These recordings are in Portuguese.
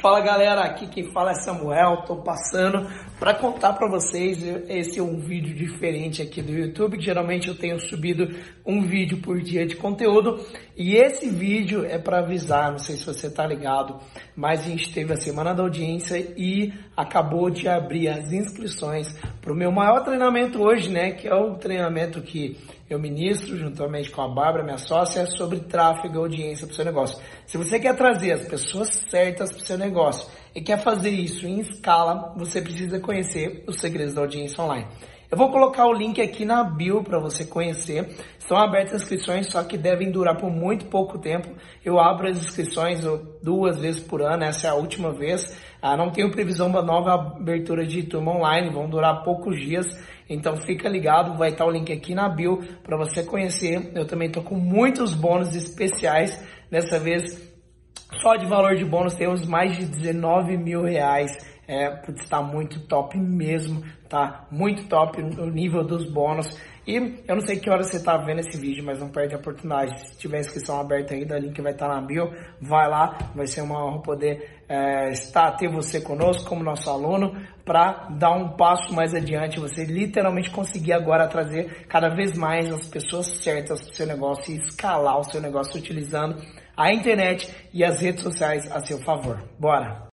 Fala galera, aqui quem fala é Samuel, tô passando para contar para vocês, esse é um vídeo diferente aqui do YouTube, geralmente eu tenho subido um vídeo por dia de conteúdo, e esse vídeo é para avisar, não sei se você tá ligado, mas a gente teve a semana da audiência e acabou de abrir as inscrições para o meu maior treinamento hoje, né, que é o treinamento que eu ministro juntamente com a Bárbara, minha sócia, sobre tráfego e audiência para o seu negócio. Se você quer trazer as pessoas certas para seu negócio e quer fazer isso em escala, você precisa conhecer os segredos da audiência online. Eu vou colocar o link aqui na bio para você conhecer. Estão abertas inscrições, só que devem durar por muito pouco tempo. Eu abro as inscrições duas vezes por ano, essa é a última vez. Ah, não tenho previsão da nova abertura de turma online, vão durar poucos dias. Então fica ligado, vai estar o link aqui na bio para você conhecer. Eu também estou com muitos bônus especiais. Dessa vez, só de valor de bônus temos mais de 19 mil reais é, está muito top mesmo, tá? Muito top o nível dos bônus. E eu não sei que hora você está vendo esse vídeo, mas não perde a oportunidade. Se tiver inscrição aberta ainda, o link vai estar tá na bio. Vai lá, vai ser uma honra poder é, estar, ter você conosco como nosso aluno, para dar um passo mais adiante, você literalmente conseguir agora trazer cada vez mais as pessoas certas para o seu negócio e escalar o seu negócio utilizando a internet e as redes sociais a seu favor. Bora!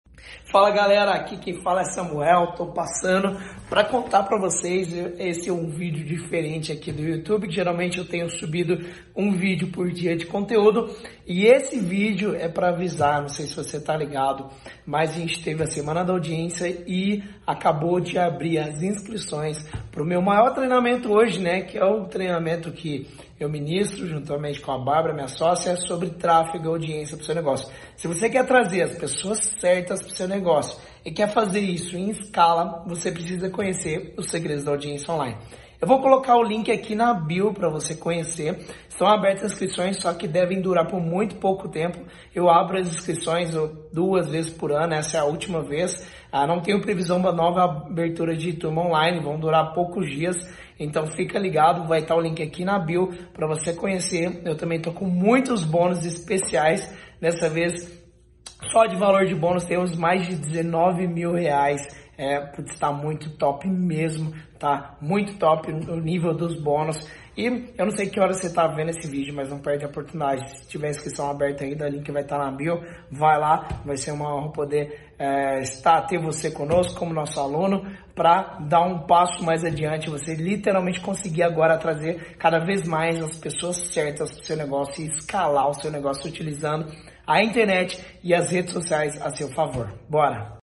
Fala galera, aqui quem fala é Samuel, tô passando para contar para vocês, esse é um vídeo diferente aqui do YouTube, geralmente eu tenho subido um vídeo por dia de conteúdo, e esse vídeo é para avisar, não sei se você tá ligado, mas a gente teve a semana da audiência e acabou de abrir as inscrições para o meu maior treinamento hoje, né, que é o treinamento que eu ministro juntamente com a Bárbara, minha sócia, sobre tráfego e audiência para o seu negócio. Se você quer trazer as pessoas certas para seu negócio e quer fazer isso em escala, você precisa conhecer os segredos da audiência online. Eu vou colocar o link aqui na bio para você conhecer. Estão abertas inscrições, só que devem durar por muito pouco tempo. Eu abro as inscrições duas vezes por ano, essa é a última vez. Ah, não tenho previsão da nova abertura de turma online, vão durar poucos dias. Então fica ligado, vai estar o link aqui na bio para você conhecer. Eu também estou com muitos bônus especiais. Dessa vez, só de valor de bônus temos mais de 19 mil reais é, putz, está muito top mesmo, tá muito top o nível dos bônus. E eu não sei que hora você está vendo esse vídeo, mas não perde a oportunidade. Se tiver inscrição aberta ainda, o link vai estar tá na bio. Vai lá, vai ser uma honra poder é, estar, ter você conosco como nosso aluno, para dar um passo mais adiante, você literalmente conseguir agora trazer cada vez mais as pessoas certas para o seu negócio e escalar o seu negócio utilizando a internet e as redes sociais a seu favor. Bora!